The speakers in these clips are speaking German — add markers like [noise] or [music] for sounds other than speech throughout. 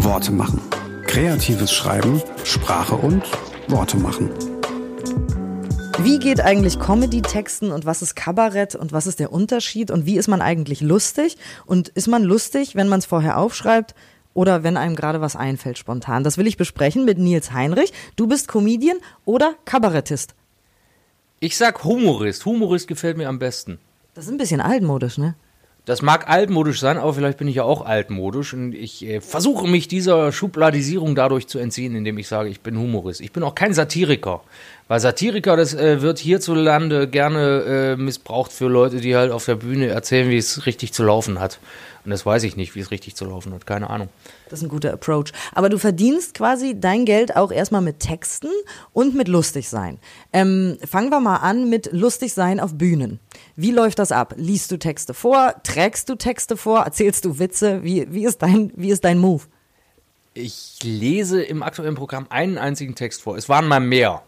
Worte machen. Kreatives Schreiben, Sprache und Worte machen. Wie geht eigentlich Comedy-Texten und was ist Kabarett und was ist der Unterschied und wie ist man eigentlich lustig? Und ist man lustig, wenn man es vorher aufschreibt oder wenn einem gerade was einfällt spontan? Das will ich besprechen mit Nils Heinrich. Du bist Comedian oder Kabarettist? Ich sag Humorist. Humorist gefällt mir am besten. Das ist ein bisschen altmodisch, ne? Das mag altmodisch sein, aber vielleicht bin ich ja auch altmodisch und ich äh, versuche mich dieser Schubladisierung dadurch zu entziehen, indem ich sage, ich bin Humorist. Ich bin auch kein Satiriker, weil Satiriker, das äh, wird hierzulande gerne äh, missbraucht für Leute, die halt auf der Bühne erzählen, wie es richtig zu laufen hat. Und das weiß ich nicht, wie es richtig zu laufen hat. Keine Ahnung. Das ist ein guter Approach. Aber du verdienst quasi dein Geld auch erstmal mit Texten und mit lustig sein. Ähm, fangen wir mal an mit lustig sein auf Bühnen. Wie läuft das ab? Liest du Texte vor? Trägst du Texte vor? Erzählst du Witze? Wie, wie, ist, dein, wie ist dein Move? Ich lese im aktuellen Programm einen einzigen Text vor. Es waren mal mehr.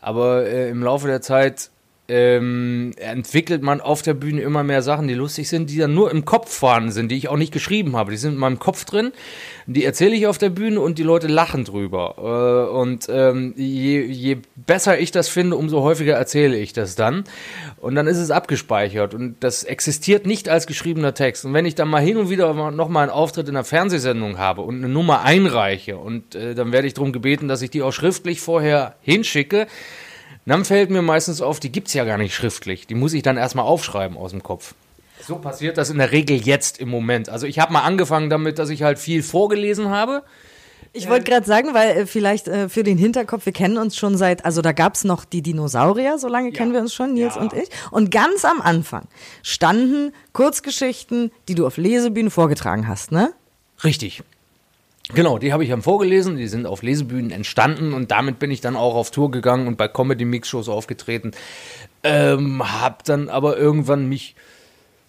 Aber äh, im Laufe der Zeit ähm, entwickelt man auf der Bühne immer mehr Sachen, die lustig sind, die dann nur im Kopf vorhanden sind, die ich auch nicht geschrieben habe. Die sind in meinem Kopf drin, die erzähle ich auf der Bühne und die Leute lachen drüber. Äh, und ähm, je, je besser ich das finde, umso häufiger erzähle ich das dann. Und dann ist es abgespeichert und das existiert nicht als geschriebener Text. Und wenn ich dann mal hin und wieder nochmal einen Auftritt in einer Fernsehsendung habe und eine Nummer einreiche und äh, dann werde ich darum gebeten, dass ich die auch schriftlich vorher hinschicke, dann fällt mir meistens auf, die gibt es ja gar nicht schriftlich. Die muss ich dann erstmal aufschreiben aus dem Kopf. So passiert das in der Regel jetzt im Moment. Also ich habe mal angefangen damit, dass ich halt viel vorgelesen habe. Ich wollte gerade sagen, weil äh, vielleicht äh, für den Hinterkopf, wir kennen uns schon seit, also da gab es noch die Dinosaurier, so lange ja. kennen wir uns schon, Nils ja. und ich. Und ganz am Anfang standen Kurzgeschichten, die du auf Lesebühnen vorgetragen hast, ne? Richtig. Genau, die habe ich dann vorgelesen, die sind auf Lesebühnen entstanden und damit bin ich dann auch auf Tour gegangen und bei Comedy Mix Shows aufgetreten. Ähm, hab dann aber irgendwann mich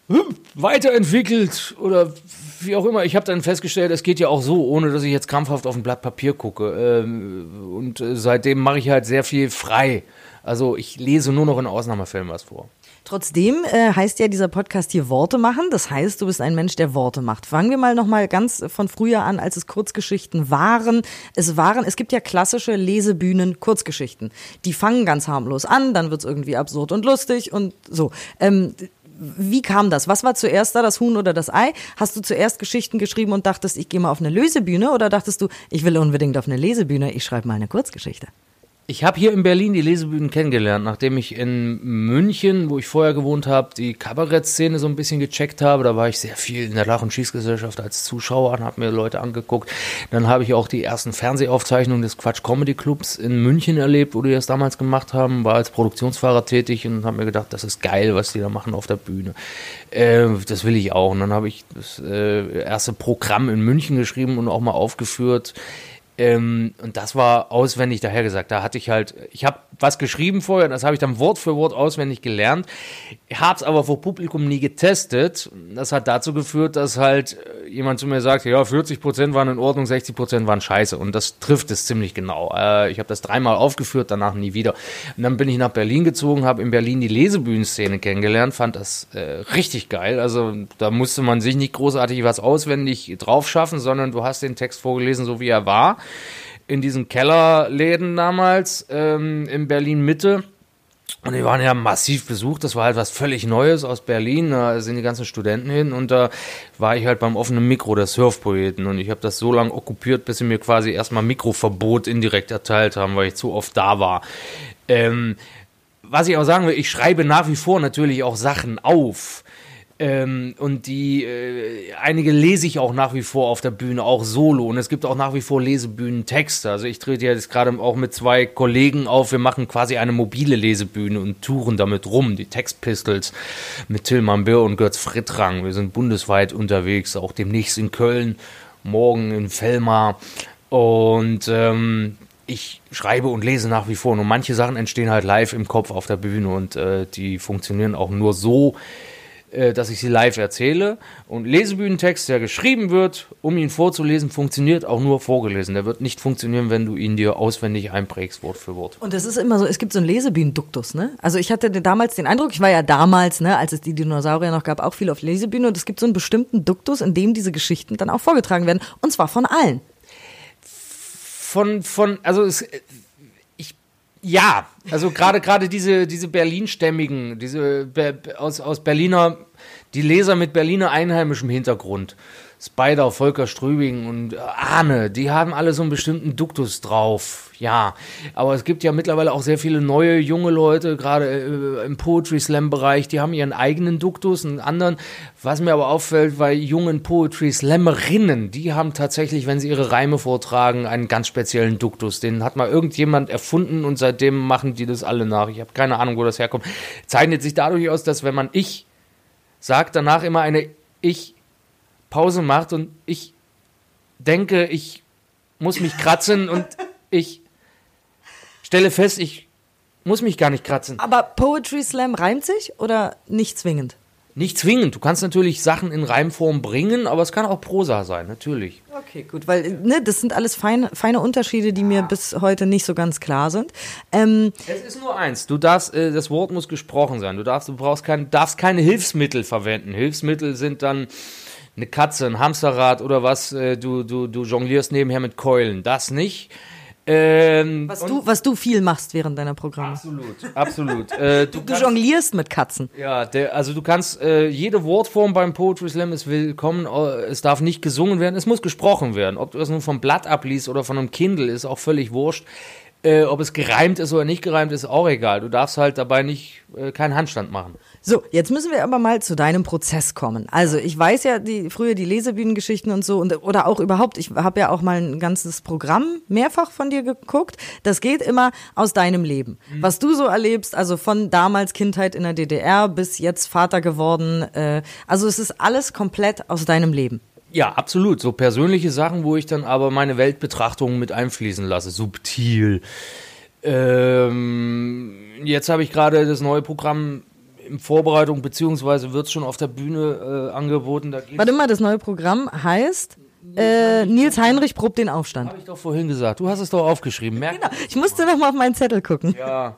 hm, weiterentwickelt oder wie auch immer. Ich habe dann festgestellt, es geht ja auch so, ohne dass ich jetzt krampfhaft auf ein Blatt Papier gucke. Ähm, und äh, seitdem mache ich halt sehr viel frei. Also ich lese nur noch in Ausnahmefällen was vor. Trotzdem äh, heißt ja dieser Podcast hier Worte machen. Das heißt, du bist ein Mensch, der Worte macht. Fangen wir mal noch mal ganz von früher an, als es Kurzgeschichten waren. Es waren, es gibt ja klassische Lesebühnen Kurzgeschichten. Die fangen ganz harmlos an, dann wird's irgendwie absurd und lustig und so. Ähm, wie kam das? Was war zuerst da, das Huhn oder das Ei? Hast du zuerst Geschichten geschrieben und dachtest, ich gehe mal auf eine Lesebühne oder dachtest du, ich will unbedingt auf eine Lesebühne, ich schreibe mal eine Kurzgeschichte? Ich habe hier in Berlin die Lesebühnen kennengelernt, nachdem ich in München, wo ich vorher gewohnt habe, die Kabarettszene so ein bisschen gecheckt habe. Da war ich sehr viel in der Lach- und Schießgesellschaft als Zuschauer und habe mir Leute angeguckt. Dann habe ich auch die ersten Fernsehaufzeichnungen des Quatsch Comedy Clubs in München erlebt, wo die das damals gemacht haben. War als Produktionsfahrer tätig und habe mir gedacht, das ist geil, was die da machen auf der Bühne. Äh, das will ich auch. Und dann habe ich das äh, erste Programm in München geschrieben und auch mal aufgeführt. Ähm, und das war auswendig dahergesagt. Da hatte ich halt, ich habe was geschrieben vorher, das habe ich dann Wort für Wort auswendig gelernt, habe es aber vor Publikum nie getestet. Das hat dazu geführt, dass halt äh, jemand zu mir sagte, ja, 40 Prozent waren in Ordnung, 60 Prozent waren scheiße. Und das trifft es ziemlich genau. Äh, ich habe das dreimal aufgeführt, danach nie wieder. Und dann bin ich nach Berlin gezogen, habe in Berlin die Lesebühnenszene kennengelernt, fand das äh, richtig geil. Also da musste man sich nicht großartig was auswendig drauf schaffen, sondern du hast den Text vorgelesen, so wie er war in diesen Kellerläden damals ähm, in Berlin Mitte. Und die waren ja massiv besucht. Das war halt was völlig Neues aus Berlin. Da sind die ganzen Studenten hin und da war ich halt beim offenen Mikro der Surfpoeten. Und ich habe das so lange okkupiert, bis sie mir quasi erstmal Mikroverbot indirekt erteilt haben, weil ich zu oft da war. Ähm, was ich auch sagen will, ich schreibe nach wie vor natürlich auch Sachen auf. Ähm, und die, äh, einige lese ich auch nach wie vor auf der Bühne, auch solo. Und es gibt auch nach wie vor Lesebühnentexte. Also ich trete jetzt gerade auch mit zwei Kollegen auf. Wir machen quasi eine mobile Lesebühne und touren damit rum. Die Textpistols mit Tillmann Birr und Götz Frittrang. Wir sind bundesweit unterwegs, auch demnächst in Köln, morgen in Fellmar. Und ähm, ich schreibe und lese nach wie vor. Und manche Sachen entstehen halt live im Kopf auf der Bühne und äh, die funktionieren auch nur so, dass ich sie live erzähle. Und Lesebühnentext, der geschrieben wird, um ihn vorzulesen, funktioniert auch nur vorgelesen. Der wird nicht funktionieren, wenn du ihn dir auswendig einprägst, Wort für Wort. Und das ist immer so, es gibt so einen Lesebühnenduktus, ne? Also ich hatte damals den Eindruck, ich war ja damals, ne, als es die Dinosaurier noch gab, auch viel auf Lesebühne und es gibt so einen bestimmten Duktus, in dem diese Geschichten dann auch vorgetragen werden. Und zwar von allen. von, von, also es, ja, also gerade gerade diese, diese Berlin-stämmigen, diese Be aus, aus Berliner, die Leser mit Berliner einheimischem Hintergrund. Spider, Volker Strübing und Arne, die haben alle so einen bestimmten Duktus drauf. Ja, aber es gibt ja mittlerweile auch sehr viele neue, junge Leute, gerade äh, im Poetry Slam Bereich, die haben ihren eigenen Duktus, einen anderen. Was mir aber auffällt, bei jungen Poetry Slammerinnen, die haben tatsächlich, wenn sie ihre Reime vortragen, einen ganz speziellen Duktus. Den hat mal irgendjemand erfunden und seitdem machen die das alle nach. Ich habe keine Ahnung, wo das herkommt. Zeichnet sich dadurch aus, dass wenn man ich sagt, danach immer eine ich Pause macht und ich denke, ich muss mich kratzen und [laughs] ich stelle fest, ich muss mich gar nicht kratzen. Aber Poetry Slam reimt sich oder nicht zwingend? Nicht zwingend. Du kannst natürlich Sachen in Reimform bringen, aber es kann auch Prosa sein, natürlich. Okay, gut, weil ne, das sind alles feine, feine Unterschiede, die mir bis heute nicht so ganz klar sind. Ähm, es ist nur eins. Du darfst, äh, das Wort muss gesprochen sein. Du darfst, du brauchst kein, darfst keine Hilfsmittel verwenden. Hilfsmittel sind dann eine Katze, ein Hamsterrad oder was, äh, du, du, du jonglierst nebenher mit Keulen. Das nicht. Ähm, was, du, was du viel machst während deiner Programme. Absolut, absolut. äh, du, du jonglierst mit Katzen. Ja, der, also du kannst, äh, jede Wortform beim Poetry Slam ist willkommen, es darf nicht gesungen werden, es muss gesprochen werden. Ob du das nun vom Blatt abliest oder von einem Kindle, ist auch völlig wurscht. Äh, ob es gereimt ist oder nicht gereimt ist, auch egal. Du darfst halt dabei nicht äh, keinen Handstand machen. So, jetzt müssen wir aber mal zu deinem Prozess kommen. Also ich weiß ja die früher die Lesebühnengeschichten und so und oder auch überhaupt. Ich habe ja auch mal ein ganzes Programm mehrfach von dir geguckt. Das geht immer aus deinem Leben, mhm. was du so erlebst. Also von damals Kindheit in der DDR bis jetzt Vater geworden. Äh, also es ist alles komplett aus deinem Leben. Ja, absolut. So persönliche Sachen, wo ich dann aber meine Weltbetrachtungen mit einfließen lasse. Subtil. Ähm, jetzt habe ich gerade das neue Programm in Vorbereitung, beziehungsweise wird es schon auf der Bühne äh, angeboten. Warte mal, das neue Programm heißt äh, Nils Heinrich probt den Aufstand. Habe ich doch vorhin gesagt. Du hast es doch aufgeschrieben. Merk genau. Ich musste noch mal auf meinen Zettel gucken. Ja.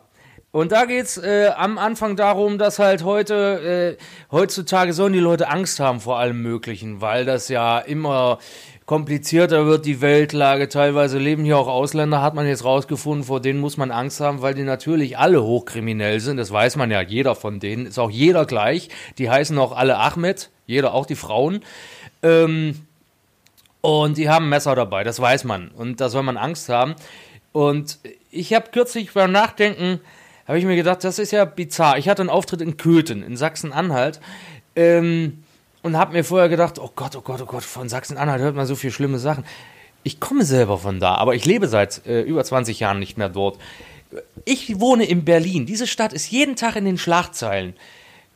Und da geht's äh, am Anfang darum, dass halt heute, äh, heutzutage sollen die Leute Angst haben vor allem Möglichen, weil das ja immer komplizierter wird die Weltlage. Teilweise leben hier auch Ausländer, hat man jetzt rausgefunden, vor denen muss man Angst haben, weil die natürlich alle hochkriminell sind. Das weiß man ja, jeder von denen. Ist auch jeder gleich. Die heißen auch alle Ahmed, jeder, auch die Frauen. Ähm, und die haben Messer dabei, das weiß man. Und da soll man Angst haben. Und ich habe kürzlich beim Nachdenken, habe ich mir gedacht, das ist ja bizarr. Ich hatte einen Auftritt in Köthen, in Sachsen-Anhalt. Ähm, und habe mir vorher gedacht, oh Gott, oh Gott, oh Gott, von Sachsen-Anhalt hört man so viele schlimme Sachen. Ich komme selber von da, aber ich lebe seit äh, über 20 Jahren nicht mehr dort. Ich wohne in Berlin. Diese Stadt ist jeden Tag in den Schlagzeilen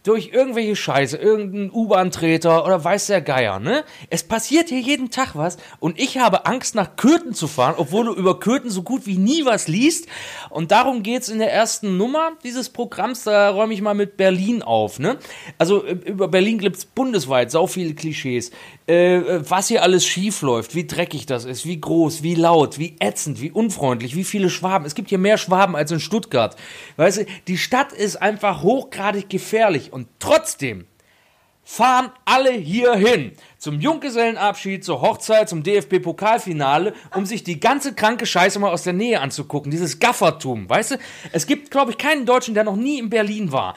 durch irgendwelche Scheiße, irgendein U-Bahn-Treter oder weiß der Geier, ne? Es passiert hier jeden Tag was und ich habe Angst, nach Köthen zu fahren, obwohl du über Köthen so gut wie nie was liest. Und darum geht's in der ersten Nummer dieses Programms, da räume ich mal mit Berlin auf, ne? Also äh, über Berlin gibt's bundesweit sau viele Klischees. Äh, äh, was hier alles schief läuft, wie dreckig das ist, wie groß, wie laut, wie ätzend, wie unfreundlich, wie viele Schwaben. Es gibt hier mehr Schwaben als in Stuttgart. Weißt du, die Stadt ist einfach hochgradig gefährlich und trotzdem fahren alle hier hin zum Junggesellenabschied, zur Hochzeit, zum DFB-Pokalfinale, um sich die ganze kranke Scheiße mal aus der Nähe anzugucken. Dieses Gaffertum, weißt du? Es gibt, glaube ich, keinen Deutschen, der noch nie in Berlin war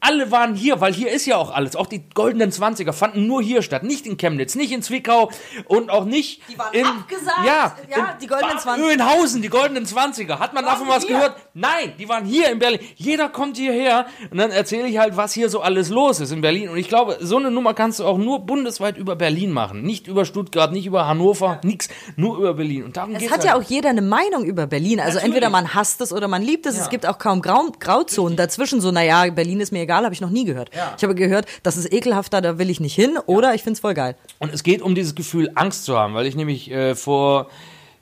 alle waren hier, weil hier ist ja auch alles. Auch die goldenen Zwanziger fanden nur hier statt. Nicht in Chemnitz, nicht in Zwickau und auch nicht die waren in. Abgesagt. Ja, ja die goldenen Zwanziger. Öhenhausen, die goldenen Zwanziger. Hat man davon was hier? gehört? Nein, die waren hier in Berlin. Jeder kommt hierher und dann erzähle ich halt, was hier so alles los ist in Berlin. Und ich glaube, so eine Nummer kannst du auch nur bundesweit über Berlin machen. Nicht über Stuttgart, nicht über Hannover, ja. nix. Nur über Berlin. Und darum es geht's hat halt. ja auch jeder eine Meinung über Berlin. Also Natürlich. entweder man hasst es oder man liebt es. Ja. Es gibt auch kaum Grau Grauzonen dazwischen. So, naja, Berlin ist mir egal, habe ich noch nie gehört. Ja. Ich habe gehört, das ist ekelhafter, da will ich nicht hin. Oder ich finde es voll geil. Und es geht um dieses Gefühl, Angst zu haben, weil ich nämlich äh, vor,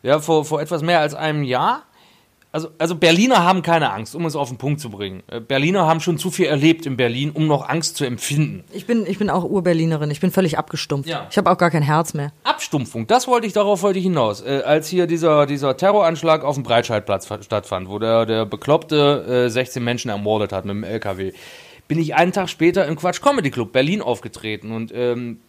ja, vor, vor etwas mehr als einem Jahr also, also Berliner haben keine Angst, um es auf den Punkt zu bringen. Äh, Berliner haben schon zu viel erlebt in Berlin, um noch Angst zu empfinden. Ich bin, ich bin auch Urberlinerin, ich bin völlig abgestumpft. Ja. Ich habe auch gar kein Herz mehr. Abstumpfung, das wollte ich, darauf wollte ich hinaus. Äh, als hier dieser, dieser Terroranschlag auf dem Breitscheidplatz stattfand, wo der, der Bekloppte äh, 16 Menschen ermordet hat mit dem LKW bin ich einen Tag später im Quatsch Comedy Club Berlin aufgetreten und ähm,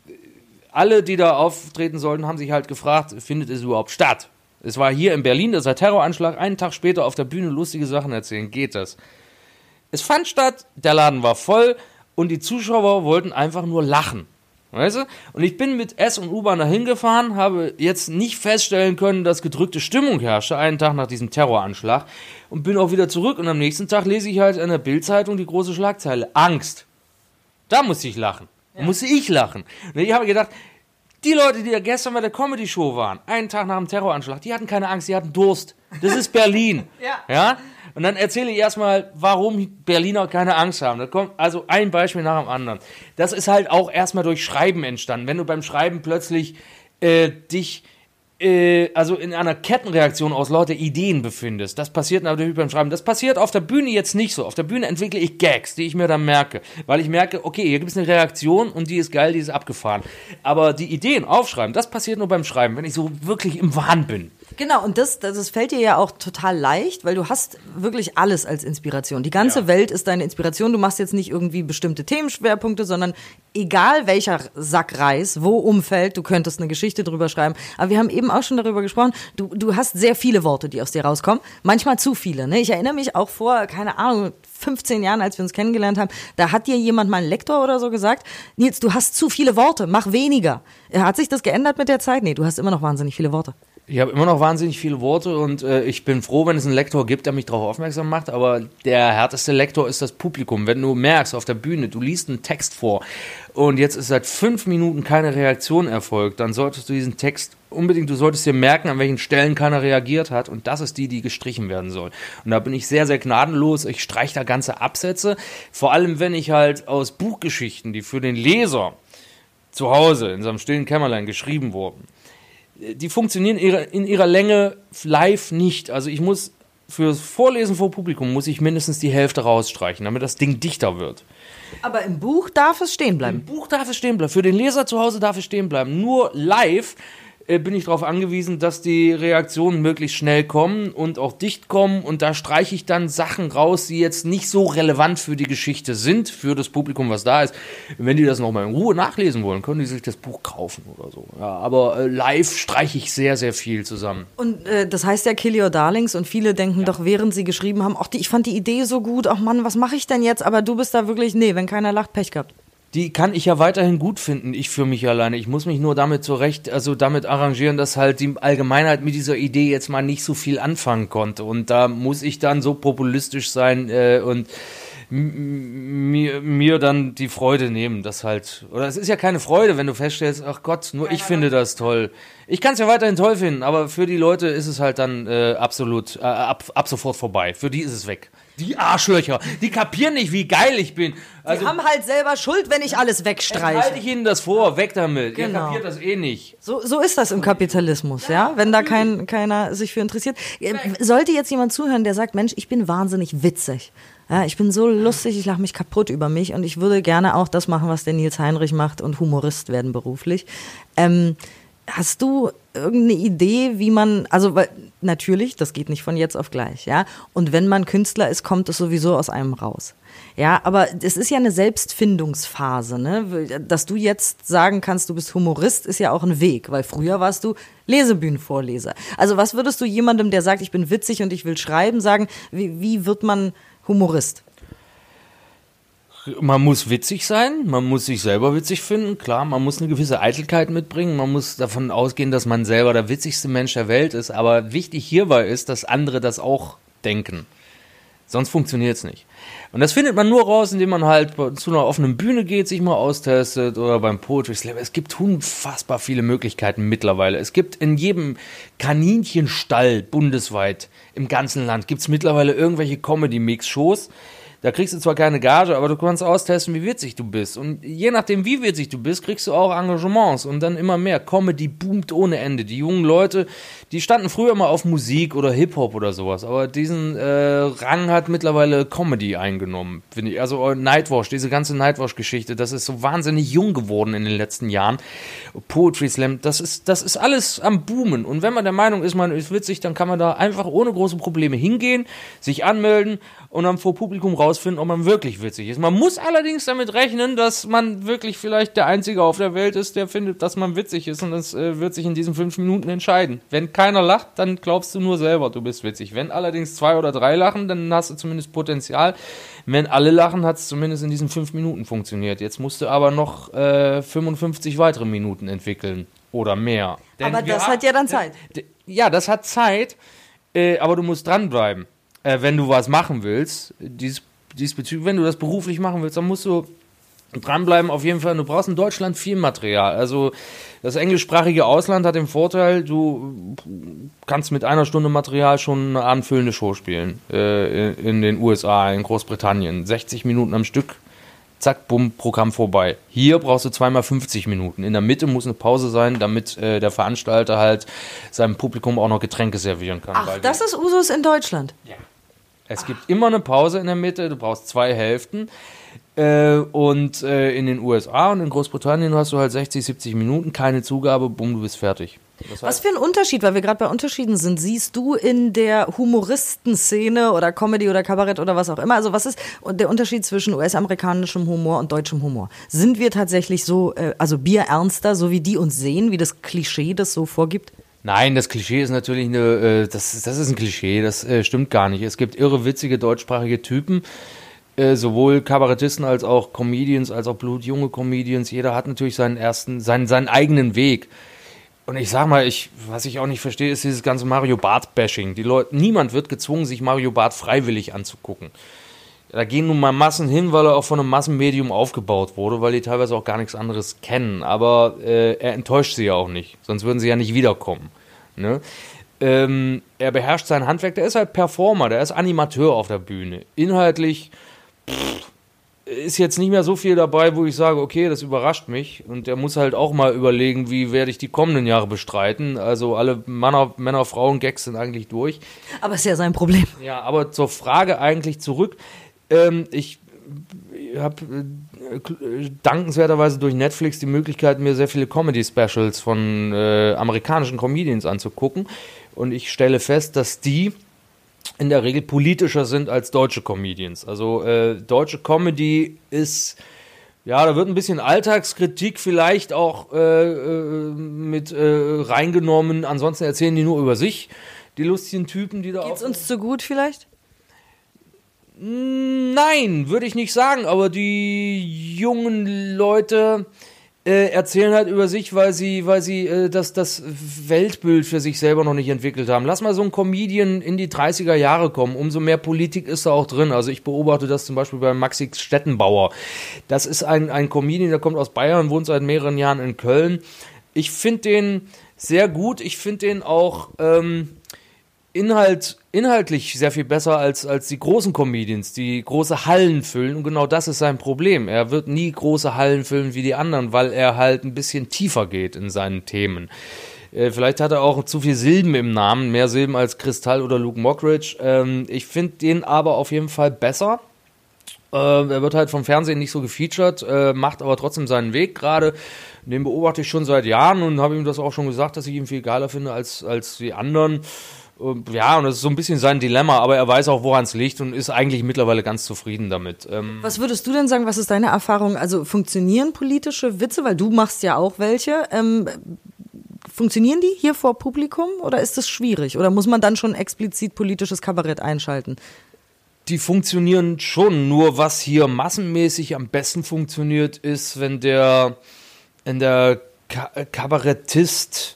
alle, die da auftreten sollten, haben sich halt gefragt, findet es überhaupt statt? Es war hier in Berlin, das ein Terroranschlag, einen Tag später auf der Bühne lustige Sachen erzählen. Geht das? Es fand statt, der Laden war voll und die Zuschauer wollten einfach nur lachen. Weißt du? Und ich bin mit S und U-Bahn dahin gefahren, habe jetzt nicht feststellen können, dass gedrückte Stimmung herrschte, einen Tag nach diesem Terroranschlag, und bin auch wieder zurück. Und am nächsten Tag lese ich halt in der Bildzeitung die große Schlagzeile: Angst. Da musste ich lachen. Da musste ich lachen. Und ich habe gedacht, die Leute, die da gestern bei der Comedy-Show waren, einen Tag nach dem Terroranschlag, die hatten keine Angst, die hatten Durst. Das ist Berlin. [laughs] Ja. ja? Und dann erzähle ich erstmal, warum Berliner keine Angst haben. Da kommt also ein Beispiel nach dem anderen. Das ist halt auch erstmal durch Schreiben entstanden. Wenn du beim Schreiben plötzlich äh, dich äh, also in einer Kettenreaktion aus lauter Ideen befindest. Das passiert natürlich beim Schreiben. Das passiert auf der Bühne jetzt nicht so. Auf der Bühne entwickle ich Gags, die ich mir dann merke. Weil ich merke, okay, hier gibt es eine Reaktion und die ist geil, die ist abgefahren. Aber die Ideen aufschreiben, das passiert nur beim Schreiben, wenn ich so wirklich im Wahn bin. Genau, und das, das, das fällt dir ja auch total leicht, weil du hast wirklich alles als Inspiration. Die ganze ja. Welt ist deine Inspiration. Du machst jetzt nicht irgendwie bestimmte Themenschwerpunkte, sondern egal welcher Sack Reis, wo umfällt, du könntest eine Geschichte drüber schreiben. Aber wir haben eben auch schon darüber gesprochen, du, du hast sehr viele Worte, die aus dir rauskommen. Manchmal zu viele. Ne? Ich erinnere mich auch vor, keine Ahnung, 15 Jahren, als wir uns kennengelernt haben, da hat dir jemand mal ein Lektor oder so gesagt, Nils, du hast zu viele Worte, mach weniger. Hat sich das geändert mit der Zeit? Nee, du hast immer noch wahnsinnig viele Worte. Ich habe immer noch wahnsinnig viele Worte und äh, ich bin froh, wenn es einen Lektor gibt, der mich darauf aufmerksam macht. Aber der härteste Lektor ist das Publikum. Wenn du merkst auf der Bühne, du liest einen Text vor und jetzt ist seit fünf Minuten keine Reaktion erfolgt, dann solltest du diesen Text unbedingt, du solltest dir merken, an welchen Stellen keiner reagiert hat. Und das ist die, die gestrichen werden soll. Und da bin ich sehr, sehr gnadenlos. Ich streiche da ganze Absätze. Vor allem, wenn ich halt aus Buchgeschichten, die für den Leser zu Hause in seinem stillen Kämmerlein geschrieben wurden, die funktionieren in ihrer Länge live nicht. Also ich muss fürs Vorlesen vor Publikum muss ich mindestens die Hälfte rausstreichen, damit das Ding dichter wird. Aber im Buch darf es stehen bleiben. Im Buch darf es stehen bleiben. Für den Leser zu Hause darf es stehen bleiben. Nur live bin ich darauf angewiesen, dass die Reaktionen möglichst schnell kommen und auch dicht kommen. Und da streiche ich dann Sachen raus, die jetzt nicht so relevant für die Geschichte sind, für das Publikum, was da ist. Wenn die das nochmal in Ruhe nachlesen wollen, können die sich das Buch kaufen oder so. Ja, aber äh, live streiche ich sehr, sehr viel zusammen. Und äh, das heißt ja Kill Your Darlings und viele denken ja. doch, während sie geschrieben haben, ach, die, ich fand die Idee so gut, ach Mann, was mache ich denn jetzt? Aber du bist da wirklich, nee, wenn keiner lacht, Pech gehabt die kann ich ja weiterhin gut finden, ich für mich alleine. Ich muss mich nur damit zurecht, also damit arrangieren, dass halt die Allgemeinheit mit dieser Idee jetzt mal nicht so viel anfangen konnte. Und da muss ich dann so populistisch sein äh, und mir, mir dann die Freude nehmen, das halt. Oder es ist ja keine Freude, wenn du feststellst, ach Gott, nur ich finde das toll. Ich kann es ja weiterhin toll finden, aber für die Leute ist es halt dann äh, absolut äh, ab, ab sofort vorbei. Für die ist es weg. Die Arschlöcher, die kapieren nicht, wie geil ich bin. Also, die haben halt selber Schuld, wenn ich alles wegstreiche. Halte ich ihnen das vor, weg damit. Genau. Ihr kapiert das eh nicht. So, so ist das im Kapitalismus, ja, wenn da kein, keiner sich für interessiert. Sollte jetzt jemand zuhören, der sagt, Mensch, ich bin wahnsinnig witzig. Ja, ich bin so lustig, ich lache mich kaputt über mich und ich würde gerne auch das machen, was der Nils Heinrich macht und Humorist werden beruflich. Ähm, hast du irgendeine Idee, wie man, also weil, natürlich, das geht nicht von jetzt auf gleich, ja. Und wenn man Künstler ist, kommt es sowieso aus einem raus. Ja, aber es ist ja eine Selbstfindungsphase, ne? Dass du jetzt sagen kannst, du bist Humorist, ist ja auch ein Weg, weil früher warst du Lesebühnenvorleser. Also was würdest du jemandem, der sagt, ich bin witzig und ich will schreiben, sagen, wie, wie wird man Humorist? Man muss witzig sein, man muss sich selber witzig finden, klar, man muss eine gewisse Eitelkeit mitbringen, man muss davon ausgehen, dass man selber der witzigste Mensch der Welt ist, aber wichtig hierbei ist, dass andere das auch denken. Sonst funktioniert es nicht. Und das findet man nur raus, indem man halt zu einer offenen Bühne geht, sich mal austestet oder beim Poetry Slam. Es gibt unfassbar viele Möglichkeiten mittlerweile. Es gibt in jedem Kaninchenstall bundesweit im ganzen Land gibt es mittlerweile irgendwelche Comedy-Mix-Shows da kriegst du zwar keine Gage, aber du kannst austesten, wie witzig du bist. Und je nachdem, wie witzig du bist, kriegst du auch Engagements und dann immer mehr. Comedy boomt ohne Ende. Die jungen Leute, die standen früher mal auf Musik oder Hip-Hop oder sowas, aber diesen äh, Rang hat mittlerweile Comedy eingenommen, finde ich. Also äh, Nightwash, diese ganze Nightwash-Geschichte, das ist so wahnsinnig jung geworden in den letzten Jahren. Poetry Slam, das ist, das ist alles am Boomen. Und wenn man der Meinung ist, man ist witzig, dann kann man da einfach ohne große Probleme hingehen, sich anmelden und dann vor Publikum raus rausfinden, ob man wirklich witzig ist. Man muss allerdings damit rechnen, dass man wirklich vielleicht der Einzige auf der Welt ist, der findet, dass man witzig ist. Und das äh, wird sich in diesen fünf Minuten entscheiden. Wenn keiner lacht, dann glaubst du nur selber, du bist witzig. Wenn allerdings zwei oder drei lachen, dann hast du zumindest Potenzial. Wenn alle lachen, hat es zumindest in diesen fünf Minuten funktioniert. Jetzt musst du aber noch äh, 55 weitere Minuten entwickeln. Oder mehr. Denn aber das hat ja dann Zeit. Ja, das hat Zeit, äh, aber du musst dranbleiben äh, wenn du was machen willst, dies, diesbezüglich, wenn du das beruflich machen willst, dann musst du dranbleiben auf jeden Fall. Du brauchst in Deutschland viel Material. Also das englischsprachige Ausland hat den Vorteil, du kannst mit einer Stunde Material schon eine anfüllende Show spielen. Äh, in den USA, in Großbritannien. 60 Minuten am Stück. Zack, bumm, Programm vorbei. Hier brauchst du zweimal 50 Minuten. In der Mitte muss eine Pause sein, damit äh, der Veranstalter halt seinem Publikum auch noch Getränke servieren kann. Ach, das ist Usus in Deutschland. Ja. Es gibt immer eine Pause in der Mitte, du brauchst zwei Hälften. Äh, und äh, in den USA und in Großbritannien hast du halt 60, 70 Minuten, keine Zugabe, bumm, du bist fertig. Das heißt, Was für ein Unterschied, weil wir gerade bei Unterschieden sind, siehst du in der Humoristenszene oder Comedy oder Kabarett oder was auch immer? Also was ist der Unterschied zwischen US-amerikanischem Humor und deutschem Humor? Sind wir tatsächlich so, äh, also bierernster, so wie die uns sehen, wie das Klischee das so vorgibt? Nein, das Klischee ist natürlich eine, äh, das, das ist ein Klischee, das äh, stimmt gar nicht. Es gibt irre witzige deutschsprachige Typen, äh, sowohl Kabarettisten als auch Comedians, als auch blutjunge Comedians. Jeder hat natürlich seinen ersten, seinen, seinen eigenen Weg. Und ich sag mal, ich, was ich auch nicht verstehe, ist dieses ganze Mario Bart-Bashing. Die Leute, niemand wird gezwungen, sich Mario Bart freiwillig anzugucken. Da gehen nun mal Massen hin, weil er auch von einem Massenmedium aufgebaut wurde, weil die teilweise auch gar nichts anderes kennen. Aber äh, er enttäuscht sie ja auch nicht, sonst würden sie ja nicht wiederkommen. Ne? Ähm, er beherrscht sein Handwerk, der ist halt Performer, der ist Animateur auf der Bühne. Inhaltlich pff, ist jetzt nicht mehr so viel dabei, wo ich sage, okay, das überrascht mich. Und der muss halt auch mal überlegen, wie werde ich die kommenden Jahre bestreiten. Also alle Männer, Männer Frauen, Gags sind eigentlich durch. Aber ist ja sein Problem. Ja, aber zur Frage eigentlich zurück ähm, ich habe äh, dankenswerterweise durch Netflix die Möglichkeit, mir sehr viele Comedy-Specials von äh, amerikanischen Comedians anzugucken. Und ich stelle fest, dass die in der Regel politischer sind als deutsche Comedians. Also äh, deutsche Comedy ist, ja, da wird ein bisschen Alltagskritik vielleicht auch äh, äh mit äh, reingenommen. Ansonsten erzählen die nur über sich, die lustigen Typen, die da Geht's uns zu gut vielleicht? Nein, würde ich nicht sagen, aber die jungen Leute äh, erzählen halt über sich, weil sie, weil sie äh, das, das Weltbild für sich selber noch nicht entwickelt haben. Lass mal so ein Comedian in die 30er Jahre kommen, umso mehr Politik ist da auch drin. Also ich beobachte das zum Beispiel bei Maxi Stettenbauer. Das ist ein, ein Comedian, der kommt aus Bayern, wohnt seit mehreren Jahren in Köln. Ich finde den sehr gut. Ich finde den auch ähm, Inhalt, inhaltlich sehr viel besser als, als die großen Comedians, die große Hallen füllen. Und genau das ist sein Problem. Er wird nie große Hallen füllen wie die anderen, weil er halt ein bisschen tiefer geht in seinen Themen. Äh, vielleicht hat er auch zu viel Silben im Namen, mehr Silben als Kristall oder Luke Mockridge. Ähm, ich finde den aber auf jeden Fall besser. Äh, er wird halt vom Fernsehen nicht so gefeatured, äh, macht aber trotzdem seinen Weg gerade. Den beobachte ich schon seit Jahren und habe ihm das auch schon gesagt, dass ich ihn viel geiler finde als, als die anderen. Ja, und das ist so ein bisschen sein Dilemma, aber er weiß auch, woran es liegt und ist eigentlich mittlerweile ganz zufrieden damit. Ähm was würdest du denn sagen, was ist deine Erfahrung? Also funktionieren politische Witze, weil du machst ja auch welche. Ähm, funktionieren die hier vor Publikum oder ist das schwierig? Oder muss man dann schon explizit politisches Kabarett einschalten? Die funktionieren schon, nur was hier massenmäßig am besten funktioniert, ist, wenn der, wenn der Kabarettist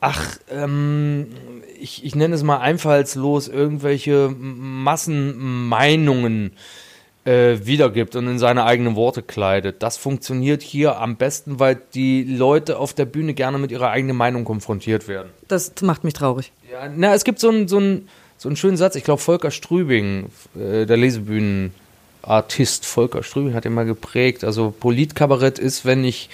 ach, ähm, ich, ich nenne es mal einfallslos, irgendwelche Massenmeinungen äh, wiedergibt und in seine eigenen Worte kleidet. Das funktioniert hier am besten, weil die Leute auf der Bühne gerne mit ihrer eigenen Meinung konfrontiert werden. Das macht mich traurig. Ja, na, es gibt so einen, so einen, so einen schönen Satz, ich glaube, Volker Strübing, äh, der Lesebühnenartist Volker Strübing hat ihn mal geprägt. Also Politkabarett ist, wenn ich,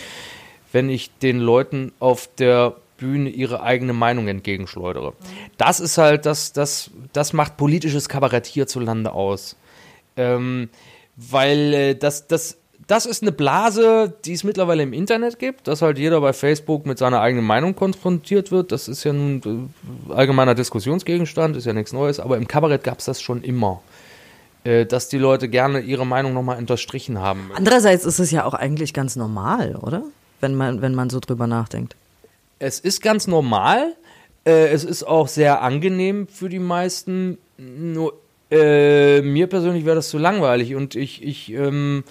wenn ich den Leuten auf der Bühne ihre eigene Meinung entgegenschleudere. Das ist halt, das, das, das macht politisches Kabarett hierzulande aus. Ähm, weil äh, das, das, das ist eine Blase, die es mittlerweile im Internet gibt, dass halt jeder bei Facebook mit seiner eigenen Meinung konfrontiert wird. Das ist ja nun äh, allgemeiner Diskussionsgegenstand, ist ja nichts Neues, aber im Kabarett gab es das schon immer. äh, dass die Leute gerne ihre Meinung nochmal unterstrichen haben. Andererseits ist es ja auch eigentlich ganz normal, oder? Wenn man, wenn man so drüber nachdenkt. Es ist ganz normal. Äh, es ist auch sehr angenehm für die meisten. Nur äh, mir persönlich wäre das zu langweilig und ich, ich ähm,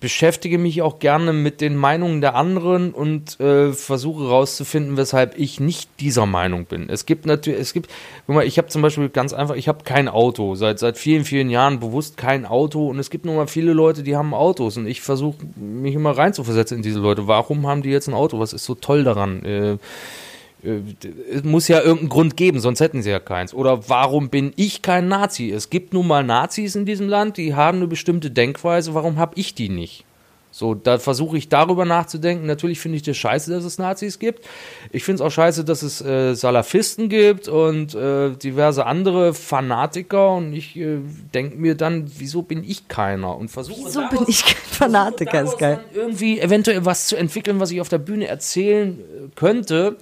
beschäftige mich auch gerne mit den Meinungen der anderen und äh, versuche herauszufinden, weshalb ich nicht dieser Meinung bin. Es gibt natürlich, es gibt, guck mal, ich habe zum Beispiel ganz einfach, ich habe kein Auto, seit, seit vielen, vielen Jahren bewusst kein Auto und es gibt nun mal viele Leute, die haben Autos und ich versuche mich immer reinzuversetzen in diese Leute. Warum haben die jetzt ein Auto? Was ist so toll daran? Äh, es muss ja irgendeinen Grund geben, sonst hätten sie ja keins. Oder warum bin ich kein Nazi? Es gibt nun mal Nazis in diesem Land, die haben eine bestimmte Denkweise, warum habe ich die nicht? So, da versuche ich darüber nachzudenken. Natürlich finde ich das scheiße, dass es Nazis gibt. Ich finde es auch scheiße, dass es äh, Salafisten gibt und äh, diverse andere Fanatiker. Und ich äh, denke mir dann, wieso bin ich keiner? Und versuche Wieso bin ich kein Fanatiker? Ist geil. Irgendwie eventuell was zu entwickeln, was ich auf der Bühne erzählen äh, könnte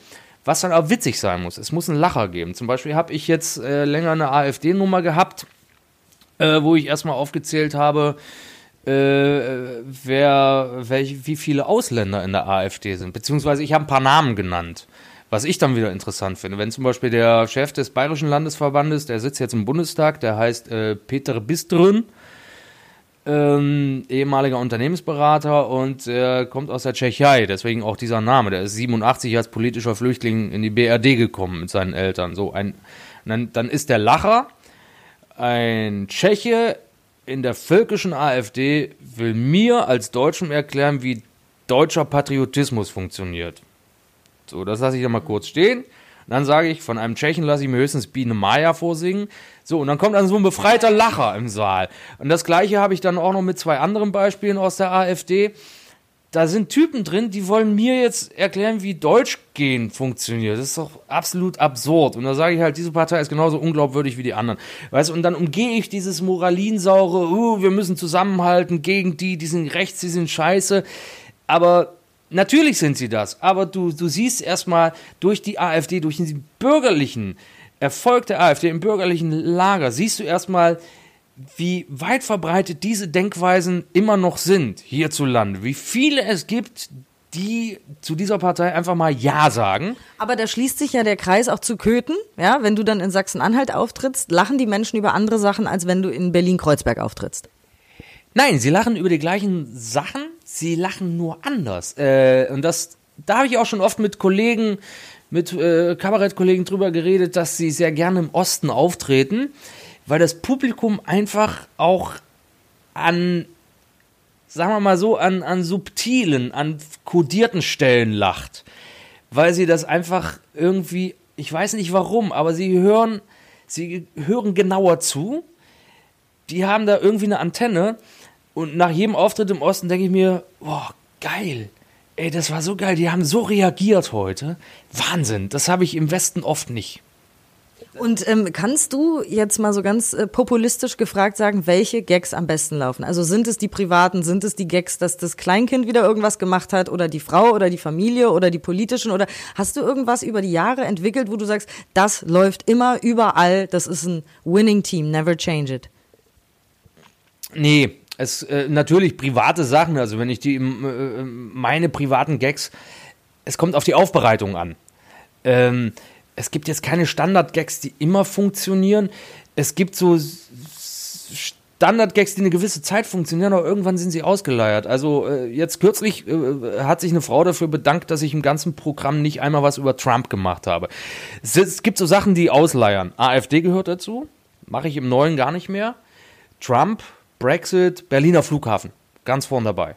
was dann auch witzig sein muss. Es muss einen Lacher geben. Zum Beispiel habe ich jetzt äh, länger eine AfD-Nummer gehabt, äh, wo ich erstmal aufgezählt habe, äh, wer, welch, wie viele Ausländer in der AfD sind. Beziehungsweise ich habe ein paar Namen genannt. Was ich dann wieder interessant finde, wenn zum Beispiel der Chef des Bayerischen Landesverbandes, der sitzt jetzt im Bundestag, der heißt äh, Peter Biströn, ähm, ehemaliger Unternehmensberater und er kommt aus der Tschechei, deswegen auch dieser Name. Der ist 87 als politischer Flüchtling in die BRD gekommen mit seinen Eltern. So ein, dann, dann ist der Lacher ein Tscheche in der völkischen AfD will mir als Deutschem erklären, wie deutscher Patriotismus funktioniert. So, das lasse ich da mal kurz stehen. Dann sage ich, von einem Tschechen lasse ich mir höchstens Biene Maya vorsingen. So, und dann kommt dann so ein befreiter Lacher im Saal. Und das gleiche habe ich dann auch noch mit zwei anderen Beispielen aus der AfD. Da sind Typen drin, die wollen mir jetzt erklären, wie Deutschgehen funktioniert. Das ist doch absolut absurd. Und da sage ich halt, diese Partei ist genauso unglaubwürdig wie die anderen. Weißt du, und dann umgehe ich dieses moralinsaure, uh, wir müssen zusammenhalten gegen die, die sind rechts, die sind scheiße. Aber Natürlich sind sie das, aber du, du siehst erstmal durch die AfD, durch den bürgerlichen Erfolg der AfD im bürgerlichen Lager, siehst du erstmal, wie weit verbreitet diese Denkweisen immer noch sind hierzulande, wie viele es gibt, die zu dieser Partei einfach mal Ja sagen. Aber da schließt sich ja der Kreis auch zu Köthen. Ja, wenn du dann in Sachsen-Anhalt auftrittst, lachen die Menschen über andere Sachen, als wenn du in Berlin-Kreuzberg auftrittst. Nein, sie lachen über die gleichen Sachen, sie lachen nur anders. Äh, und das, da habe ich auch schon oft mit Kollegen, mit äh, Kabarettkollegen drüber geredet, dass sie sehr gerne im Osten auftreten, weil das Publikum einfach auch an, sagen wir mal so, an, an subtilen, an kodierten Stellen lacht. Weil sie das einfach irgendwie, ich weiß nicht warum, aber sie hören, sie hören genauer zu. Die haben da irgendwie eine Antenne und nach jedem Auftritt im Osten denke ich mir, boah, geil. Ey, das war so geil. Die haben so reagiert heute. Wahnsinn. Das habe ich im Westen oft nicht. Und ähm, kannst du jetzt mal so ganz äh, populistisch gefragt sagen, welche Gags am besten laufen? Also sind es die privaten, sind es die Gags, dass das Kleinkind wieder irgendwas gemacht hat oder die Frau oder die Familie oder die politischen oder hast du irgendwas über die Jahre entwickelt, wo du sagst, das läuft immer überall, das ist ein Winning Team, never change it? Nee, es äh, natürlich private Sachen, also wenn ich die äh, meine privaten Gags, es kommt auf die Aufbereitung an. Ähm, es gibt jetzt keine Standard-Gags, die immer funktionieren. Es gibt so Standard-Gags, die eine gewisse Zeit funktionieren, aber irgendwann sind sie ausgeleiert. Also äh, jetzt kürzlich äh, hat sich eine Frau dafür bedankt, dass ich im ganzen Programm nicht einmal was über Trump gemacht habe. Es, es gibt so Sachen, die ausleiern. AfD gehört dazu, mache ich im neuen gar nicht mehr. Trump Brexit, Berliner Flughafen. Ganz vorn dabei.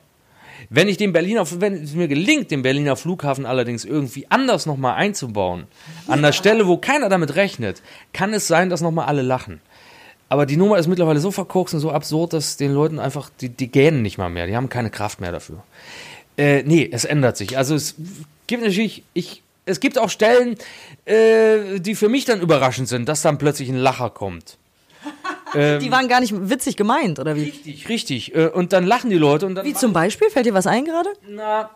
Wenn ich den Berliner, wenn es mir gelingt, den Berliner Flughafen allerdings irgendwie anders nochmal einzubauen, an der Stelle, wo keiner damit rechnet, kann es sein, dass nochmal alle lachen. Aber die Nummer ist mittlerweile so verkorkst und so absurd, dass den Leuten einfach, die, die gähnen nicht mal mehr, die haben keine Kraft mehr dafür. Äh, nee, es ändert sich. Also es gibt natürlich, ich, es gibt auch Stellen, äh, die für mich dann überraschend sind, dass dann plötzlich ein Lacher kommt. Ähm, die waren gar nicht witzig gemeint, oder wie? Richtig, richtig. Äh, und dann lachen die Leute. Und dann wie zum Beispiel? Fällt dir was ein gerade? Na,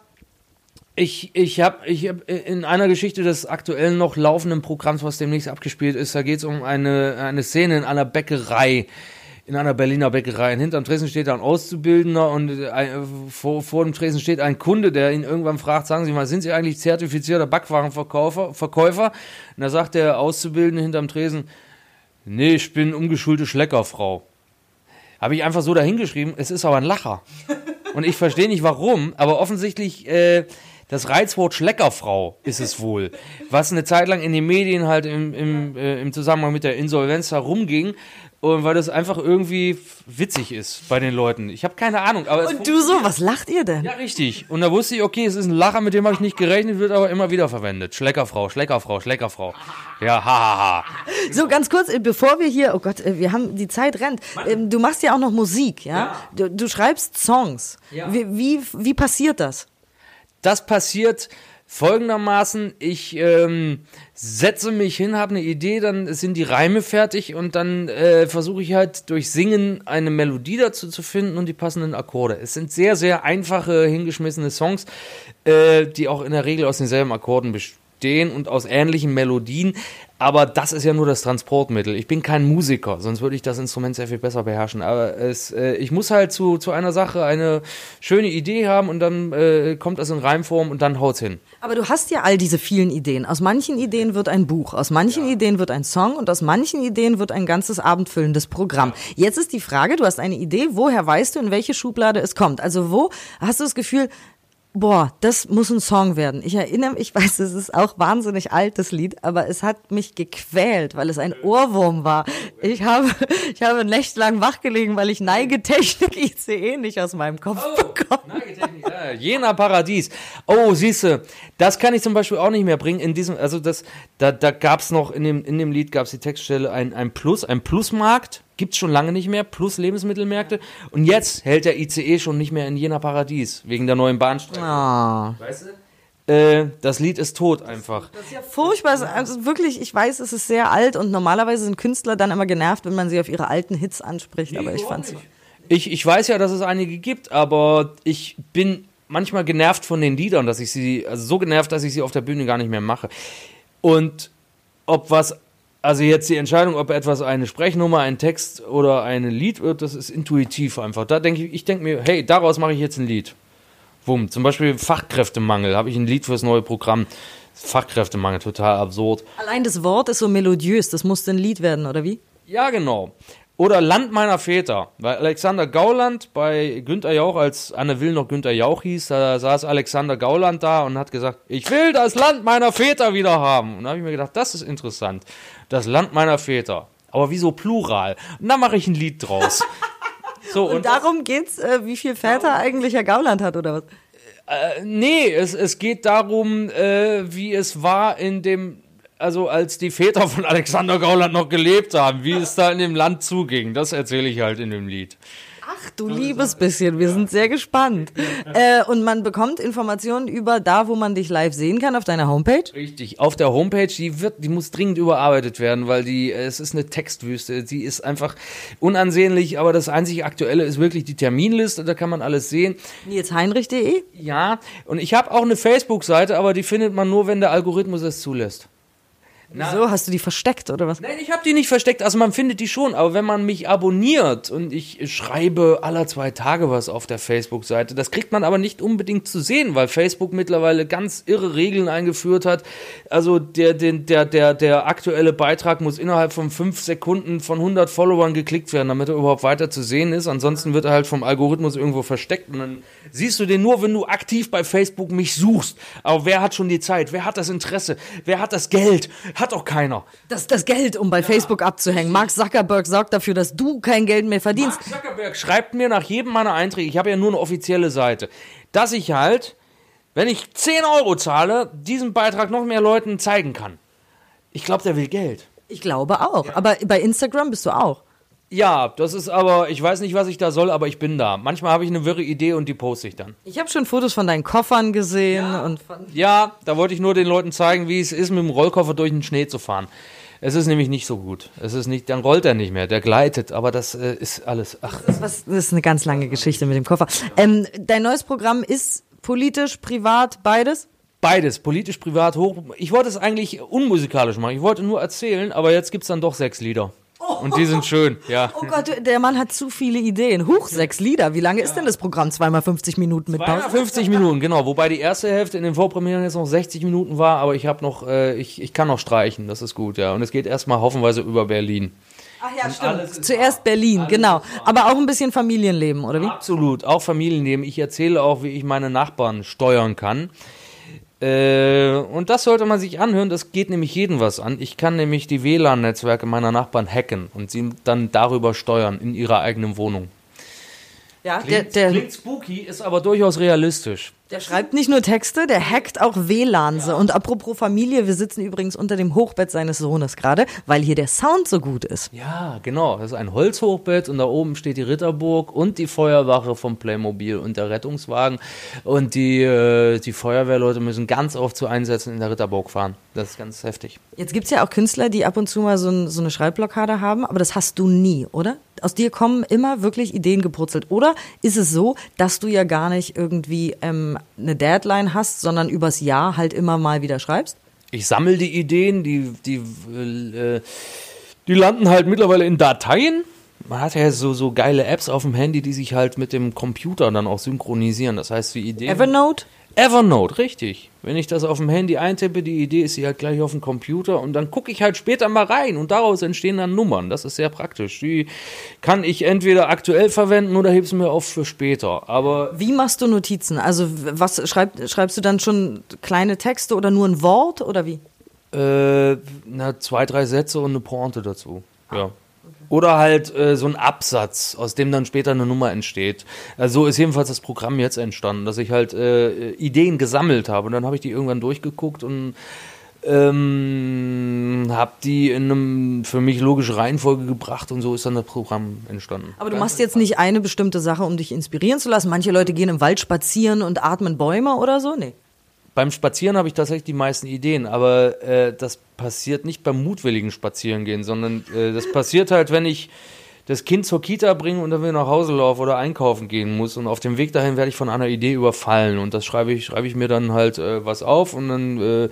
ich, ich habe ich hab in einer Geschichte des aktuell noch laufenden Programms, was demnächst abgespielt ist, da geht es um eine, eine Szene in einer Bäckerei in einer Berliner Bäckerei. Und hinterm Tresen steht da ein Auszubildender und äh, vor, vor dem Tresen steht ein Kunde, der ihn irgendwann fragt, sagen Sie mal, sind Sie eigentlich zertifizierter Backwarenverkäufer? Verkäufer? Und da sagt der Auszubildende hinterm Tresen, nee, ich bin umgeschulte Schleckerfrau. Habe ich einfach so dahingeschrieben, es ist aber ein Lacher. Und ich verstehe nicht warum, aber offensichtlich äh, das Reizwort Schleckerfrau ist es wohl, was eine Zeit lang in den Medien halt im, im, äh, im Zusammenhang mit der Insolvenz herumging. Und weil das einfach irgendwie witzig ist bei den Leuten. Ich habe keine Ahnung. Aber Und du so, was lacht ihr denn? ja, richtig. Und da wusste ich, okay, es ist ein Lacher, mit dem habe ich nicht gerechnet, wird aber immer wieder verwendet. Schleckerfrau, Schleckerfrau, Schleckerfrau. Ja, hahaha. Ha, ha. So, ganz kurz, äh, bevor wir hier, oh Gott, äh, wir haben, die Zeit rennt. Ähm, Du machst ja auch noch Musik, ja? Ja. Du, du schreibst Songs. Ja. Wie, wie, wie passiert das? Das passiert folgendermaßen, ich ähm, setze mich hin, habe eine Idee, dann sind die Reime fertig und dann äh, versuche ich halt durch Singen eine Melodie dazu zu finden und die passenden Akkorde. Es sind sehr, sehr einfache, hingeschmissene Songs, äh, die auch in der Regel aus denselben Akkorden bestehen und aus ähnlichen Melodien. Aber das ist ja nur das Transportmittel. Ich bin kein Musiker, sonst würde ich das Instrument sehr viel besser beherrschen. Aber es, äh, ich muss halt zu, zu einer Sache eine schöne Idee haben und dann äh, kommt das in Reimform und dann haut's hin. Aber du hast ja all diese vielen Ideen. Aus manchen Ideen wird ein Buch, aus manchen Ideen wird ein Song und aus manchen Ideen wird ein ganzes abendfüllendes Programm. Jetzt ist die Frage, du hast eine Idee, woher weißt du, in welche Schublade es kommt? Also wo hast du das Gefühl, boah, das muss ein Song werden. Ich erinnere mich, ich weiß, es ist auch wahnsinnig alt, das Lied, aber es hat mich gequält, weil es ein Ohrwurm war. Ich habe, ich habe nächtelang wachgelegen, weil ich Neigetechnik [laughs] ICE nicht aus meinem Kopf bekomme. Ja, Jena Paradies. Oh, siehste, das kann ich zum Beispiel auch nicht mehr bringen. In diesem, also das, da, da gab es noch in dem, in dem Lied gab es die Textstelle ein, ein Plus, ein Plusmarkt. Gibt's schon lange nicht mehr, plus Lebensmittelmärkte. Und jetzt hält der ICE schon nicht mehr in Jena Paradies, wegen der neuen Bahnstrecke. Ah. Weißt du? Äh, das Lied ist tot einfach. Das ist ja furchtbar. Es- Also wirklich, ich weiß, es ist sehr alt und normalerweise sind Künstler dann immer genervt, wenn man sie auf ihre alten Hits anspricht, aber ich fand's. Ich, ich weiß ja, dass es einige gibt, aber ich bin manchmal genervt von den Liedern, dass ich sie, also so genervt, dass ich sie auf der Bühne gar nicht mehr mache. Und ob was, also jetzt die Entscheidung, ob etwas eine Sprechnummer, ein Text oder ein Lied wird, das ist intuitiv einfach. Da denke ich, ich denke mir, hey, daraus mache ich jetzt ein Lied. Wumm. Zum Beispiel Fachkräftemangel, habe ich ein Lied fürs neue Programm. Fachkräftemangel, total absurd. Allein das Wort ist so melodiös, das musste ein Lied werden, oder wie? Ja, genau. Oder Land meiner Väter. Weil Alexander Gauland bei Günter Jauch, als Anne Will noch Günter Jauch hieß, da saß Alexander Gauland da und hat gesagt, ich will das Land meiner Väter wieder haben. Und da habe ich mir gedacht, das ist interessant. Das Land meiner Väter. Aber wieso Plural? Und da mache ich ein Lied draus. [laughs] So, Und, darum geht's, äh, wie viel Väter eigentlich Herr Gauland hat, oder was? Äh, nee, es, es geht darum, äh, wie es war in dem, also als die Väter von Alexander Gauland noch gelebt haben, wie es da in dem Land zuging. Das erzähle ich halt in dem Lied. Ach du liebes bisschen, wir sind sehr gespannt. Äh, und man bekommt Informationen über da, wo man dich live sehen kann, auf deiner Homepage. Richtig, auf der Homepage, die wird, die muss dringend überarbeitet werden, weil die, es ist eine Textwüste, die ist einfach unansehnlich, aber das einzig Aktuelle ist wirklich die Terminliste, da kann man alles sehen. Nilsheinrich.de. Ja, und ich habe auch eine Facebook-Seite, aber die findet man nur, wenn der Algorithmus es zulässt. Wieso? Hast du die versteckt, oder was? Nein, ich habe die nicht versteckt, also man findet die schon, aber wenn man mich abonniert und ich schreibe alle zwei Tage was auf der Facebook-Seite, das kriegt man aber nicht unbedingt zu sehen, weil Facebook mittlerweile ganz irre Regeln eingeführt hat. Also der, der, der, der, der aktuelle Beitrag muss innerhalb von fünf Sekunden von 100 Followern geklickt werden, damit er überhaupt weiter zu sehen ist. Ansonsten wird er halt vom Algorithmus irgendwo versteckt und dann siehst du den nur, wenn du aktiv bei Facebook mich suchst. Aber wer hat schon die Zeit? Wer hat das Interesse? Wer hat das Geld? Hat auch keiner. Das das Geld, um bei Facebook abzuhängen. Mark Zuckerberg sorgt dafür, dass du kein Geld mehr verdienst. Mark Zuckerberg schreibt mir nach jedem meiner Einträge, ich habe ja nur eine offizielle Seite, dass ich halt, wenn ich 10 Euro zahle, diesen Beitrag noch mehr Leuten zeigen kann. Ich glaube, der will Geld. Ich glaube auch. Aber bei Instagram bist du auch. Ja, das ist aber, ich weiß nicht, was ich da soll, aber ich bin da. Manchmal habe ich eine wirre Idee und die poste ich dann. Ich habe schon Fotos von deinen Koffern gesehen und von Ja, da wollte ich nur den Leuten zeigen, wie es ist, mit dem Rollkoffer durch den Schnee zu fahren. Es ist nämlich nicht so gut. Es ist nicht, dann rollt er nicht mehr, der gleitet, aber das äh, ist alles. Ach, Das, was, das ist eine ganz lange Geschichte mit dem Koffer. Ähm, dein neues Programm ist politisch, privat, beides? Beides, politisch, privat, hoch. Ich wollte es eigentlich unmusikalisch machen. Ich wollte nur erzählen, aber jetzt gibt's dann doch sechs Lieder. Oh, und die sind schön, ja. Oh Gott, der Mann hat zu viele Ideen. Huch, sechs Lieder. Wie lange ist denn das Programm? Zweimal 50 Minuten mit Pause? 50 Minuten, genau. Wobei die erste Hälfte in den Vorpremieren jetzt noch 60 Minuten war, aber ich habe noch, äh, ich, ich kann noch streichen, das ist gut, ja. Und es geht erstmal hoffenweise über Berlin. Ach ja, stimmt. Zuerst Berlin, genau. Aber auch ein bisschen Familienleben, oder wie? Absolut, auch Familienleben. Ich erzähle auch, wie ich meine Nachbarn steuern kann. Äh, und das sollte man sich anhören, das geht nämlich jeden was an. Ich kann nämlich die WLAN-Netzwerke meiner Nachbarn hacken und sie dann darüber steuern in ihrer eigenen Wohnung. Ja, Klingt, der, der, klingt spooky, ist aber durchaus realistisch. Der schreibt nicht nur Texte, der hackt auch WLANs. Und apropos Familie, wir sitzen übrigens unter dem Hochbett seines Sohnes gerade, weil hier der Sound so gut ist. Ja, genau. Das ist ein Holzhochbett und da oben steht die Ritterburg und die Feuerwache vom Playmobil und der Rettungswagen. Und die, äh, die Feuerwehrleute müssen ganz oft zu Einsätzen in der Ritterburg fahren. Das ist ganz heftig. Jetzt gibt's ja auch Künstler, die ab und zu mal so, ein, so eine Schreibblockade haben, aber das hast du nie, oder? Aus dir kommen immer wirklich Ideen gepurzelt. Oder ist es so, dass du ja gar nicht irgendwie ähm, eine Deadline hast, sondern übers Jahr halt immer mal wieder schreibst? Ich sammle die Ideen, die, die, äh, die landen halt mittlerweile in Dateien. Man hat ja so, so geile Apps auf dem Handy, die sich halt mit dem Computer dann auch synchronisieren. Das heißt, die Ideen. Evernote? Evernote, richtig. Wenn ich das auf dem Handy eintippe, die Idee ist sie halt gleich auf dem Computer und dann gucke ich halt später mal rein und daraus entstehen dann Nummern. Das ist sehr praktisch. Die kann ich entweder aktuell verwenden oder heb's mir auf für später. Aber Wie machst du Notizen? Also was schreib, schreibst du dann schon kleine Texte oder nur ein Wort oder wie? äh, na, zwei, drei Sätze und eine Pointe dazu. Ja. Oder halt äh, so ein Absatz, aus dem dann später eine Nummer entsteht. Also so ist jedenfalls das Programm jetzt entstanden, dass ich halt äh, Ideen gesammelt habe und dann habe ich die irgendwann durchgeguckt und ähm, habe die in einem für mich logische Reihenfolge gebracht und so ist dann das Programm entstanden. Aber du machst jetzt nicht eine bestimmte Sache, um dich inspirieren zu lassen. Manche Leute gehen im Wald spazieren und atmen Bäume oder so. Nee. Beim Spazieren habe ich tatsächlich die meisten Ideen, aber äh, das passiert nicht beim mutwilligen Spazierengehen, sondern äh, das passiert halt, wenn ich das Kind zur Kita bringe und dann wieder nach Hause laufe oder einkaufen gehen muss und auf dem Weg dahin werde ich von einer Idee überfallen und das schreibe ich, schreibe ich mir dann halt äh, was auf und dann, äh,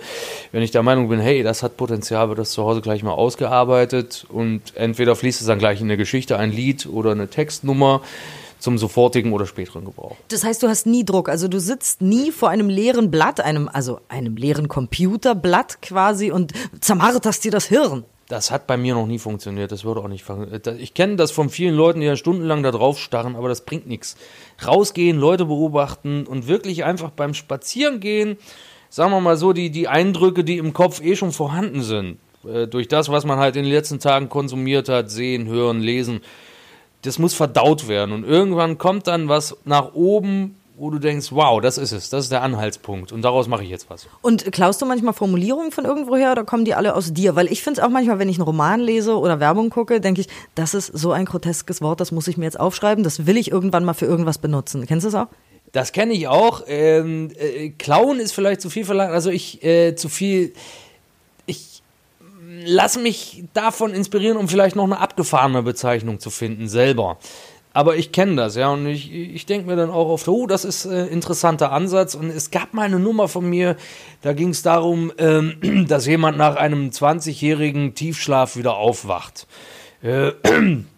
wenn ich der Meinung bin, hey, das hat Potenzial, wird das zu Hause gleich mal ausgearbeitet und entweder fließt es dann gleich in eine Geschichte, ein Lied oder eine Textnummer zum sofortigen oder späteren Gebrauch. Das heißt, du hast nie Druck. Also du sitzt nie vor einem leeren Blatt, einem, also einem leeren Computerblatt quasi und zermarterst dir das Hirn. Das hat bei mir noch nie funktioniert. Das würde auch nicht funktionieren. Ich kenne das von vielen Leuten, die ja stundenlang da drauf starren, aber das bringt nichts. Rausgehen, Leute beobachten und wirklich einfach beim Spazierengehen, sagen wir mal so, die, die Eindrücke, die im Kopf eh schon vorhanden sind, äh, durch das, was man halt in den letzten Tagen konsumiert hat, sehen, hören, lesen, das muss verdaut werden. Und irgendwann kommt dann was nach oben, wo du denkst, wow, das ist es, das ist der Anhaltspunkt. Und daraus mache ich jetzt was. Und klaust du manchmal Formulierungen von irgendwoher oder kommen die alle aus dir? Weil ich finde es auch manchmal, wenn ich einen Roman lese oder Werbung gucke, denke ich, das ist so ein groteskes Wort, das muss ich mir jetzt aufschreiben, das will ich irgendwann mal für irgendwas benutzen. Kennst du das auch? Das kenne ich auch. Ähm, äh, Klauen ist vielleicht zu viel verlangt. Also ich äh, zu viel. Ich lasse mich davon inspirieren, um vielleicht noch eine abgefahrene Bezeichnung zu finden selber. Aber ich kenne das, ja, und ich, ich denke mir dann auch oft, oh, das ist ein interessanter Ansatz. Und es gab mal eine Nummer von mir, da ging es darum, ähm, [clears throat] dass jemand nach einem 20-jährigen Tiefschlaf wieder aufwacht. Äh, [clears throat]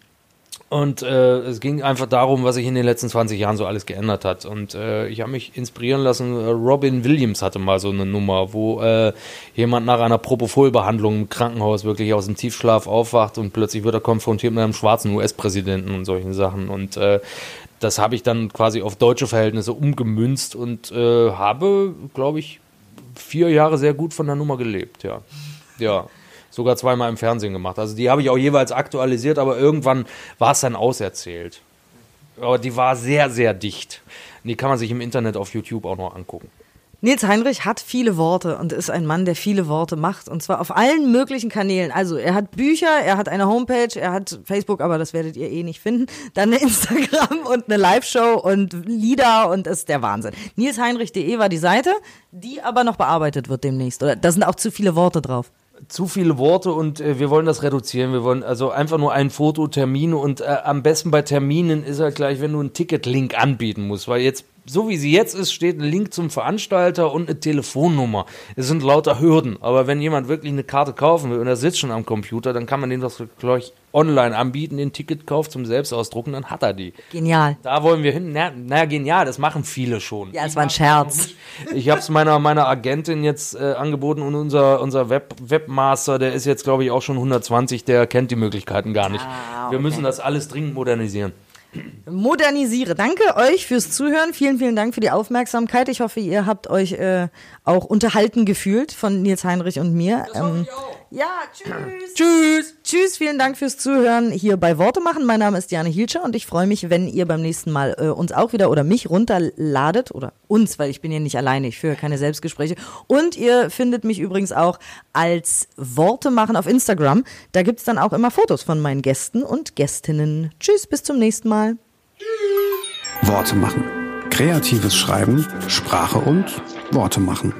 und äh, es ging einfach darum, was sich in den letzten 20 Jahren so alles geändert hat. Und äh, ich habe mich inspirieren lassen. äh, Robin Williams hatte mal so eine Nummer, wo äh, jemand nach einer Propofol-Behandlung im Krankenhaus wirklich aus dem Tiefschlaf aufwacht und plötzlich wird er konfrontiert mit einem schwarzen US-Präsidenten und solchen Sachen. Und äh, das habe ich dann quasi auf deutsche Verhältnisse umgemünzt und äh, habe, glaube ich, vier Jahre sehr gut von der Nummer gelebt, ja. Ja sogar zweimal im Fernsehen gemacht. Also die habe ich auch jeweils aktualisiert, aber irgendwann war es dann auserzählt. Aber die war sehr, sehr dicht. Und die kann man sich im Internet auf YouTube auch noch angucken. Nils Heinrich hat viele Worte und ist ein Mann, der viele Worte macht. Und zwar auf allen möglichen Kanälen. Also er hat Bücher, er hat eine Homepage, er hat Facebook, aber das werdet ihr eh nicht finden. Dann eine [laughs] Instagram und eine Live-Show und Lieder und ist der Wahnsinn. Nilsheinrich.de war die Seite, die aber noch bearbeitet wird demnächst. Oder da sind auch zu viele Worte drauf zu viele Worte und äh, wir wollen das reduzieren. Wir wollen also einfach nur ein Foto, Termine und äh, am besten bei Terminen ist halt gleich, wenn du einen Ticket-Link anbieten musst, weil jetzt so wie sie jetzt ist, steht ein Link zum Veranstalter und eine Telefonnummer. Es sind lauter Hürden. Aber wenn jemand wirklich eine Karte kaufen will und er sitzt schon am Computer, dann kann man den das gleich online anbieten, den Ticketkauf zum Selbstausdrucken, dann hat er die. Genial. Da wollen wir hin. Na, naja, genial, das machen viele schon. Ja, es war ein Scherz. Ich habe es meiner, meiner Agentin jetzt äh, angeboten und unser, unser Web, Webmaster, der ist jetzt, glaube ich, auch schon 120, der kennt die Möglichkeiten gar nicht. Ah, Wir okay. müssen das alles dringend modernisieren. Modernisiere. Danke euch fürs Zuhören. Vielen, vielen Dank für die Aufmerksamkeit. Ich hoffe, ihr habt euch äh, auch unterhalten gefühlt von Nils Heinrich und mir. Ähm, ja, [clears throat] tschüss. Tschüss! Tschüss, vielen Dank fürs Zuhören hier bei Worte machen. Mein Name ist Diane Hielscher und ich freue mich, wenn ihr beim nächsten Mal äh, uns auch wieder oder mich runterladet oder uns, weil ich bin ja nicht alleine, ich führe keine Selbstgespräche. Und ihr findet mich übrigens auch als Worte machen auf Instagram. Da gibt's dann auch immer Fotos von meinen Gästen und Gästinnen. Tschüss, bis zum nächsten Mal. Worte machen. Kreatives Schreiben, Sprache und Worte machen.